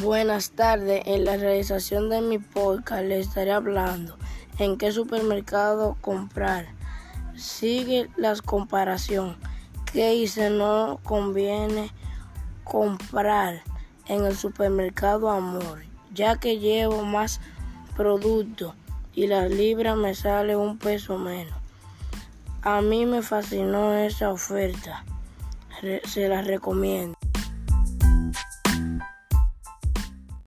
Buenas tardes, en la realización de mi podcast le estaré hablando en qué supermercado comprar. Sigue las comparación. ¿Qué hice? No conviene comprar en el supermercado Amor, ya que llevo más productos y la libra me sale un peso menos. A mí me fascinó esa oferta, se la recomiendo.